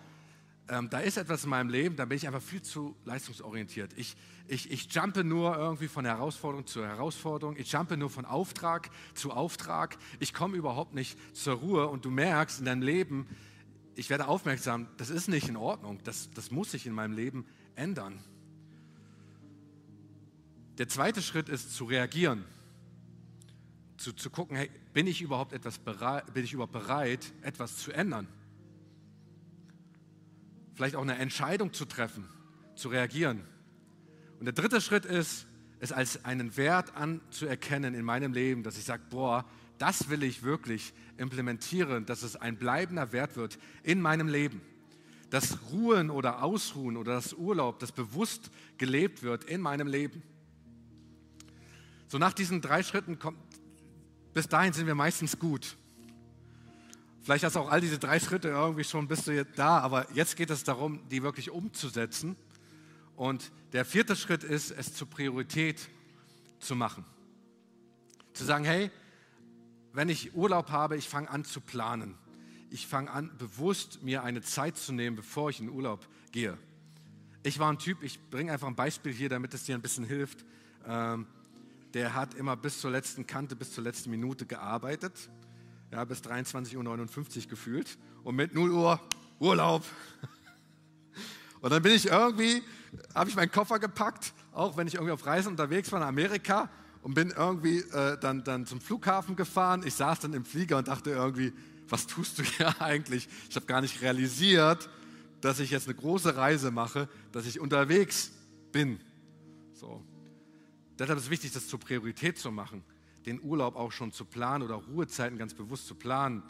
ähm, da ist etwas in meinem Leben, da bin ich einfach viel zu leistungsorientiert. Ich, ich, ich jumpe nur irgendwie von Herausforderung zu Herausforderung. Ich jumpe nur von Auftrag zu Auftrag. Ich komme überhaupt nicht zur Ruhe und du merkst in deinem Leben, ich werde aufmerksam, das ist nicht in Ordnung. Das, das muss sich in meinem Leben ändern. Der zweite Schritt ist zu reagieren. Zu, zu gucken, hey, bin ich überhaupt etwas bereit, bin ich überhaupt bereit, etwas zu ändern? Vielleicht auch eine Entscheidung zu treffen, zu reagieren. Und der dritte Schritt ist, es als einen Wert anzuerkennen in meinem Leben, dass ich sage, boah, das will ich wirklich implementieren, dass es ein bleibender Wert wird in meinem Leben. Das Ruhen oder Ausruhen oder das Urlaub, das bewusst gelebt wird in meinem Leben. So nach diesen drei Schritten kommt, bis dahin sind wir meistens gut. Vielleicht hast du auch all diese drei Schritte irgendwie schon bist du jetzt da, aber jetzt geht es darum, die wirklich umzusetzen. Und der vierte Schritt ist, es zur Priorität zu machen. Zu sagen, hey, wenn ich Urlaub habe, ich fange an zu planen. Ich fange an, bewusst mir eine Zeit zu nehmen, bevor ich in Urlaub gehe. Ich war ein Typ, ich bringe einfach ein Beispiel hier, damit es dir ein bisschen hilft. Ähm, der hat immer bis zur letzten Kante, bis zur letzten Minute gearbeitet ja, bis 23.59 Uhr gefühlt und mit 0 Uhr Urlaub. Und dann bin ich irgendwie, habe ich meinen Koffer gepackt, auch wenn ich irgendwie auf Reisen unterwegs war in Amerika und bin irgendwie äh, dann, dann zum Flughafen gefahren. Ich saß dann im Flieger und dachte irgendwie, was tust du hier eigentlich? Ich habe gar nicht realisiert, dass ich jetzt eine große Reise mache, dass ich unterwegs bin. So. Deshalb ist es wichtig, das zur Priorität zu machen den Urlaub auch schon zu planen oder Ruhezeiten ganz bewusst zu planen.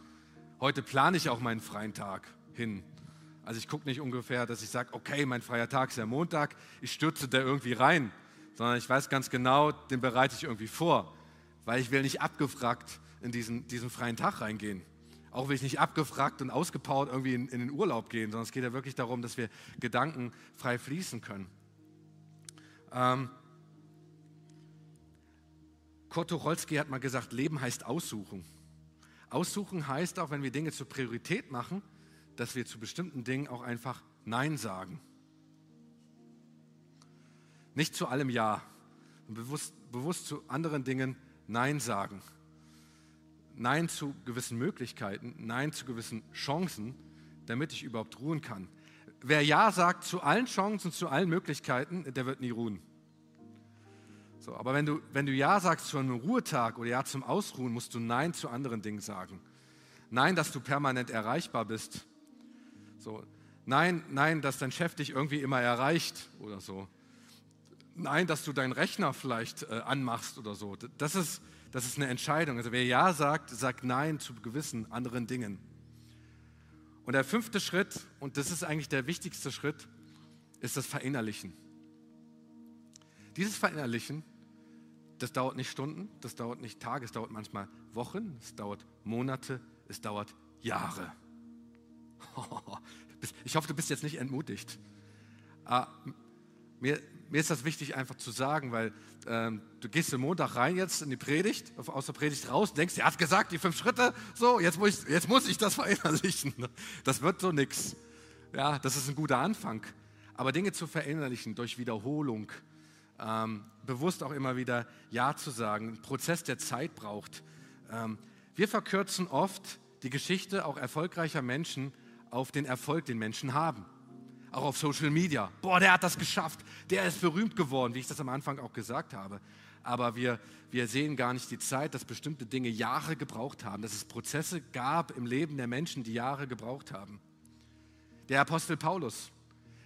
Heute plane ich auch meinen freien Tag hin. Also ich gucke nicht ungefähr, dass ich sage, okay, mein freier Tag ist der Montag, ich stürze da irgendwie rein, sondern ich weiß ganz genau, den bereite ich irgendwie vor, weil ich will nicht abgefragt in diesen, diesen freien Tag reingehen. Auch will ich nicht abgefragt und ausgepowert irgendwie in, in den Urlaub gehen, sondern es geht ja wirklich darum, dass wir Gedanken frei fließen können. Ähm, Kurt Tucholsky hat mal gesagt, Leben heißt Aussuchen. Aussuchen heißt auch, wenn wir Dinge zur Priorität machen, dass wir zu bestimmten Dingen auch einfach Nein sagen. Nicht zu allem Ja. Bewusst, bewusst zu anderen Dingen Nein sagen. Nein zu gewissen Möglichkeiten, Nein zu gewissen Chancen, damit ich überhaupt ruhen kann. Wer Ja sagt zu allen Chancen, zu allen Möglichkeiten, der wird nie ruhen. So, aber wenn du, wenn du Ja sagst zu einem Ruhetag oder Ja zum Ausruhen, musst du Nein zu anderen Dingen sagen. Nein, dass du permanent erreichbar bist. So, nein, nein, dass dein Chef dich irgendwie immer erreicht oder so. Nein, dass du deinen Rechner vielleicht äh, anmachst oder so. Das ist, das ist eine Entscheidung. Also wer Ja sagt, sagt Nein zu gewissen anderen Dingen. Und der fünfte Schritt, und das ist eigentlich der wichtigste Schritt, ist das Verinnerlichen. Dieses Verinnerlichen das dauert nicht Stunden, das dauert nicht Tage, es dauert manchmal Wochen, es dauert Monate, es dauert Jahre. Ich hoffe, du bist jetzt nicht entmutigt. Ah, mir, mir ist das wichtig einfach zu sagen, weil ähm, du gehst am Montag rein jetzt in die Predigt, aus der Predigt raus, denkst, er hat gesagt, die fünf Schritte, so, jetzt muss ich, jetzt muss ich das verinnerlichen. Das wird so nichts. Ja, das ist ein guter Anfang. Aber Dinge zu verinnerlichen durch Wiederholung, ähm, bewusst auch immer wieder Ja zu sagen, ein Prozess, der Zeit braucht. Ähm, wir verkürzen oft die Geschichte auch erfolgreicher Menschen auf den Erfolg, den Menschen haben. Auch auf Social Media. Boah, der hat das geschafft. Der ist berühmt geworden, wie ich das am Anfang auch gesagt habe. Aber wir, wir sehen gar nicht die Zeit, dass bestimmte Dinge Jahre gebraucht haben, dass es Prozesse gab im Leben der Menschen, die Jahre gebraucht haben. Der Apostel Paulus,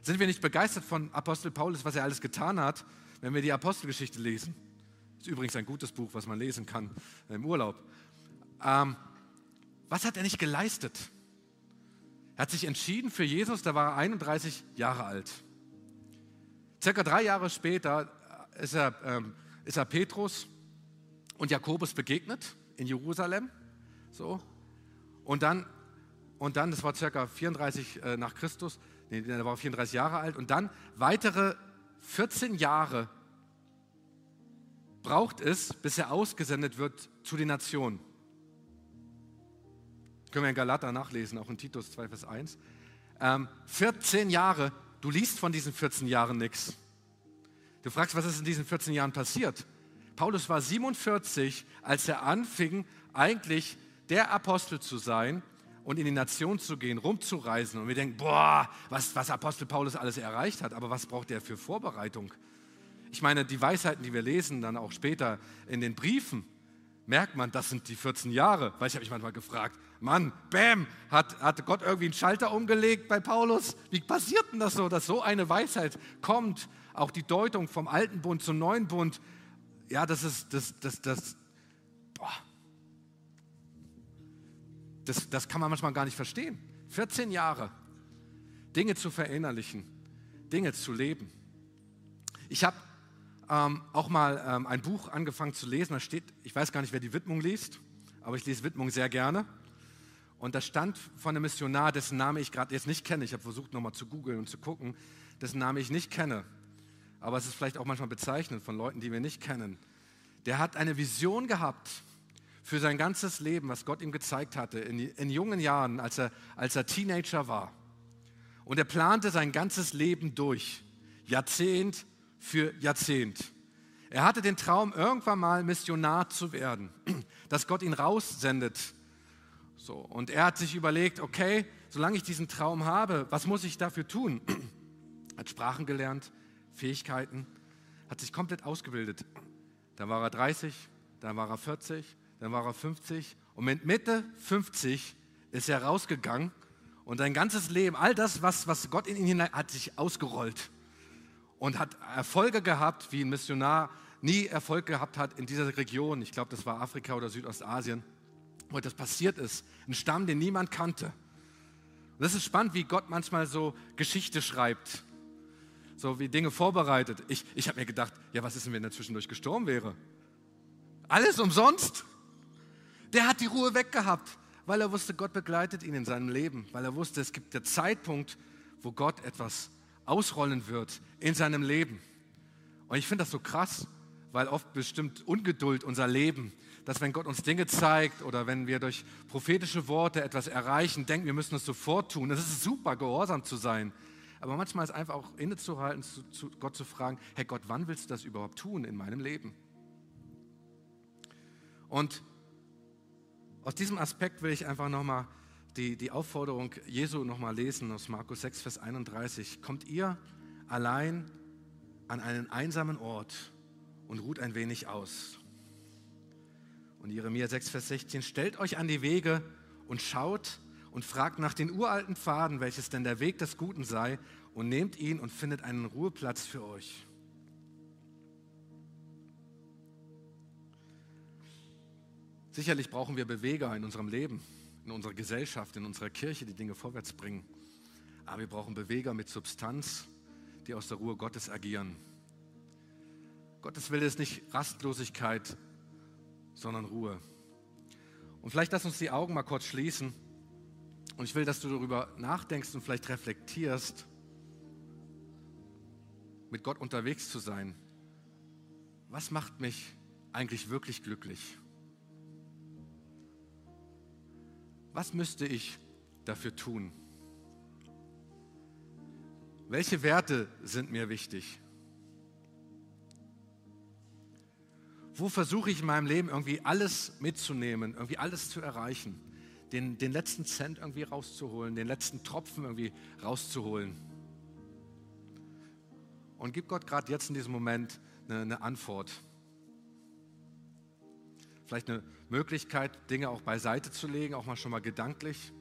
Sind wir nicht begeistert von Apostel Paulus, was er alles getan hat, wenn wir die Apostelgeschichte lesen? Ist übrigens ein gutes Buch, was man lesen kann im Urlaub. Ähm, was hat er nicht geleistet? Er hat sich entschieden für Jesus, da war er 31 Jahre alt. Circa drei Jahre später ist er, ähm, ist er Petrus und Jakobus begegnet in Jerusalem. So. Und dann, und dann, das war circa 34 äh, nach Christus, nee, er war 34 Jahre alt, und dann weitere 14 Jahre braucht es, bis er ausgesendet wird zu den Nationen. Können wir in Galater nachlesen, auch in Titus 2, Vers 1. Ähm, 14 Jahre, du liest von diesen 14 Jahren nichts. Du fragst, was ist in diesen 14 Jahren passiert? Paulus war 47, als er anfing, eigentlich der Apostel zu sein und in die Nation zu gehen, rumzureisen. Und wir denken, boah, was, was Apostel Paulus alles erreicht hat, aber was braucht er für Vorbereitung? Ich meine, die Weisheiten, die wir lesen, dann auch später in den Briefen, merkt man, das sind die 14 Jahre. Weil ich habe mich manchmal gefragt, Mann, bam, hat, hat Gott irgendwie einen Schalter umgelegt bei Paulus? Wie passiert denn das so, dass so eine Weisheit kommt? Auch die Deutung vom alten Bund zum neuen Bund, ja, das ist, das, das, das, boah, das, das kann man manchmal gar nicht verstehen. 14 Jahre, Dinge zu verinnerlichen, Dinge zu leben. Ich habe ähm, auch mal ähm, ein Buch angefangen zu lesen. Da steht, ich weiß gar nicht, wer die Widmung liest, aber ich lese Widmung sehr gerne. Und da stand von einem Missionar, dessen Name ich gerade jetzt nicht kenne. Ich habe versucht, nochmal zu googeln und zu gucken, dessen Name ich nicht kenne. Aber es ist vielleicht auch manchmal bezeichnend von Leuten, die wir nicht kennen. Der hat eine Vision gehabt für sein ganzes Leben, was Gott ihm gezeigt hatte, in, in jungen Jahren, als er, als er Teenager war. Und er plante sein ganzes Leben durch, Jahrzehnt für Jahrzehnt. Er hatte den Traum, irgendwann mal Missionar zu werden, dass Gott ihn raussendet. So, und er hat sich überlegt, okay, solange ich diesen Traum habe, was muss ich dafür tun? Hat Sprachen gelernt, Fähigkeiten, hat sich komplett ausgebildet. Dann war er 30, dann war er 40, dann war er 50 und mit Mitte 50 ist er rausgegangen und sein ganzes Leben, all das, was, was Gott in ihn hinein, hat sich ausgerollt und hat Erfolge gehabt, wie ein Missionar nie Erfolg gehabt hat in dieser Region. Ich glaube, das war Afrika oder Südostasien, wo das passiert ist. Ein Stamm, den niemand kannte. Und das ist spannend, wie Gott manchmal so Geschichte schreibt, so wie Dinge vorbereitet. Ich, ich habe mir gedacht, ja, was ist denn, wenn er zwischendurch gestorben wäre? Alles umsonst. Der hat die Ruhe weggehabt, weil er wusste, Gott begleitet ihn in seinem Leben, weil er wusste, es gibt der Zeitpunkt, wo Gott etwas ausrollen wird in seinem Leben. Und ich finde das so krass, weil oft bestimmt Ungeduld unser Leben, dass wenn Gott uns Dinge zeigt oder wenn wir durch prophetische Worte etwas erreichen, denken, wir müssen es sofort tun. Es ist super, gehorsam zu sein. Aber manchmal ist einfach auch innezuhalten, zu, zu Gott zu fragen, Herr Gott, wann willst du das überhaupt tun in meinem Leben? Und aus diesem Aspekt will ich einfach nochmal die, die Aufforderung Jesu nochmal lesen aus Markus 6, Vers 31. Kommt ihr allein an einen einsamen Ort und ruht ein wenig aus. Und Jeremia 6, Vers 16, stellt euch an die Wege und schaut und fragt nach den uralten Pfaden, welches denn der Weg des Guten sei, und nehmt ihn und findet einen Ruheplatz für euch. Sicherlich brauchen wir Beweger in unserem Leben in unserer Gesellschaft, in unserer Kirche die Dinge vorwärts bringen. Aber wir brauchen Beweger mit Substanz, die aus der Ruhe Gottes agieren. Gottes Wille ist nicht Rastlosigkeit, sondern Ruhe. Und vielleicht lass uns die Augen mal kurz schließen. Und ich will, dass du darüber nachdenkst und vielleicht reflektierst, mit Gott unterwegs zu sein. Was macht mich eigentlich wirklich glücklich? Was müsste ich dafür tun? Welche Werte sind mir wichtig? Wo versuche ich in meinem Leben irgendwie alles mitzunehmen, irgendwie alles zu erreichen, den, den letzten Cent irgendwie rauszuholen, den letzten Tropfen irgendwie rauszuholen? Und gib Gott gerade jetzt in diesem Moment eine, eine Antwort vielleicht eine Möglichkeit, Dinge auch beiseite zu legen, auch mal schon mal gedanklich.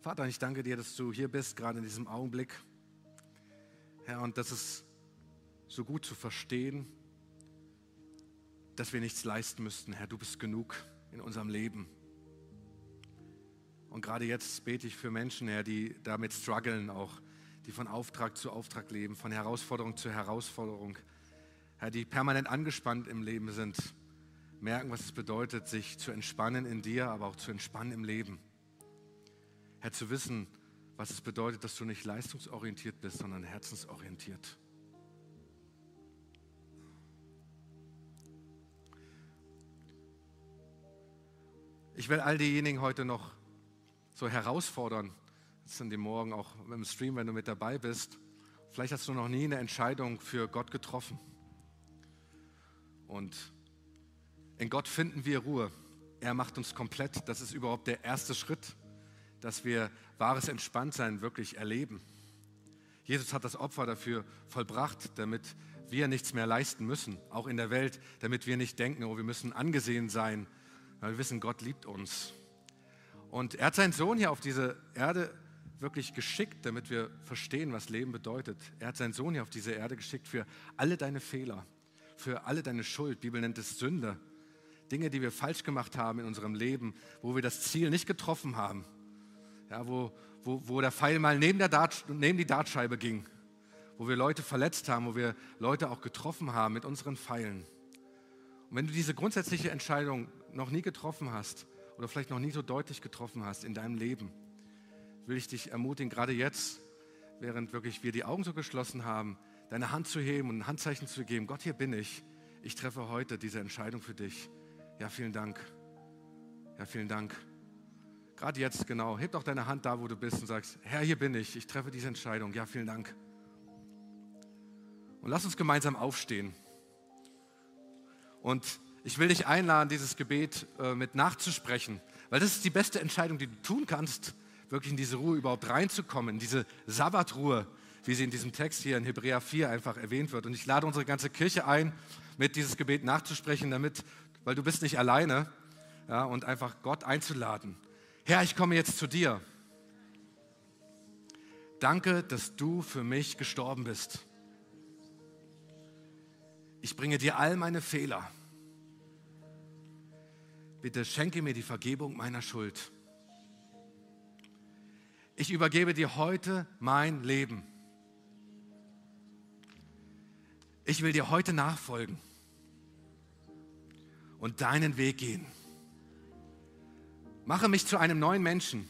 Vater, ich danke dir, dass du hier bist, gerade in diesem Augenblick. Herr, und das ist so gut zu verstehen, dass wir nichts leisten müssten. Herr, du bist genug in unserem Leben. Und gerade jetzt bete ich für Menschen, Herr, die damit strugglen, auch die von Auftrag zu Auftrag leben, von Herausforderung zu Herausforderung. Herr, die permanent angespannt im Leben sind, merken, was es bedeutet, sich zu entspannen in dir, aber auch zu entspannen im Leben. Herr, zu wissen, was es bedeutet, dass du nicht leistungsorientiert bist, sondern herzensorientiert. Ich will all diejenigen heute noch so herausfordern, jetzt sind die Morgen auch im Stream, wenn du mit dabei bist. Vielleicht hast du noch nie eine Entscheidung für Gott getroffen. Und in Gott finden wir Ruhe. Er macht uns komplett. Das ist überhaupt der erste Schritt, dass wir wahres Entspanntsein wirklich erleben. Jesus hat das Opfer dafür vollbracht, damit wir nichts mehr leisten müssen, auch in der Welt, damit wir nicht denken, oh, wir müssen angesehen sein, weil wir wissen, Gott liebt uns. Und er hat seinen Sohn hier auf diese Erde wirklich geschickt, damit wir verstehen, was Leben bedeutet. Er hat seinen Sohn hier auf diese Erde geschickt für alle deine Fehler, für alle deine Schuld. Die Bibel nennt es Sünde. Dinge, die wir falsch gemacht haben in unserem Leben, wo wir das Ziel nicht getroffen haben. Ja, wo, wo, wo der Pfeil mal neben, der Dart, neben die Dartscheibe ging. Wo wir Leute verletzt haben, wo wir Leute auch getroffen haben mit unseren Pfeilen. Und wenn du diese grundsätzliche Entscheidung noch nie getroffen hast oder vielleicht noch nie so deutlich getroffen hast in deinem Leben, will ich dich ermutigen, gerade jetzt, während wirklich wir die Augen so geschlossen haben, deine Hand zu heben und ein Handzeichen zu geben. Gott, hier bin ich. Ich treffe heute diese Entscheidung für dich. Ja, vielen Dank. Ja, vielen Dank. Gerade jetzt, genau. Heb doch deine Hand da, wo du bist und sagst, Herr, hier bin ich. Ich treffe diese Entscheidung. Ja, vielen Dank. Und lass uns gemeinsam aufstehen. Und ich will dich einladen, dieses Gebet äh, mit nachzusprechen, weil das ist die beste Entscheidung, die du tun kannst, wirklich in diese Ruhe überhaupt reinzukommen, in diese Sabbatruhe, wie sie in diesem Text hier in Hebräer 4 einfach erwähnt wird. Und ich lade unsere ganze Kirche ein, mit dieses Gebet nachzusprechen, damit, weil du bist nicht alleine, ja, und einfach Gott einzuladen. Herr, ich komme jetzt zu dir. Danke, dass du für mich gestorben bist. Ich bringe dir all meine Fehler. Bitte schenke mir die Vergebung meiner Schuld. Ich übergebe dir heute mein Leben. Ich will dir heute nachfolgen und deinen Weg gehen. Mache mich zu einem neuen Menschen.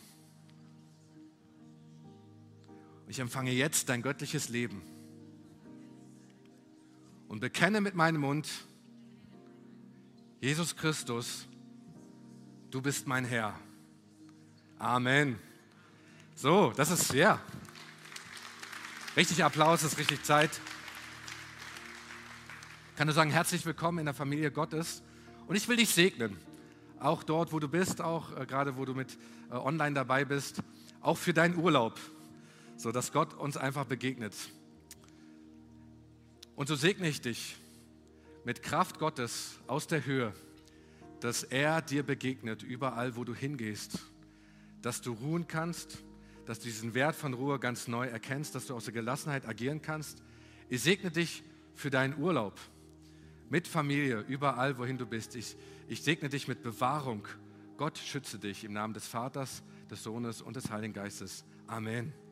Ich empfange jetzt dein göttliches Leben und bekenne mit meinem Mund, Jesus Christus, du bist mein Herr. Amen. So, das ist ja. Richtig Applaus, ist richtig Zeit. Ich kann nur sagen, herzlich willkommen in der Familie Gottes. Und ich will dich segnen. Auch dort, wo du bist, auch äh, gerade wo du mit äh, online dabei bist, auch für deinen Urlaub, so dass Gott uns einfach begegnet. Und so segne ich dich mit Kraft Gottes aus der Höhe, dass er dir begegnet überall, wo du hingehst, dass du ruhen kannst, dass du diesen Wert von Ruhe ganz neu erkennst, dass du aus der Gelassenheit agieren kannst. Ich segne dich für deinen Urlaub mit Familie, überall, wohin du bist. Ich, ich segne dich mit Bewahrung. Gott schütze dich im Namen des Vaters, des Sohnes und des Heiligen Geistes. Amen.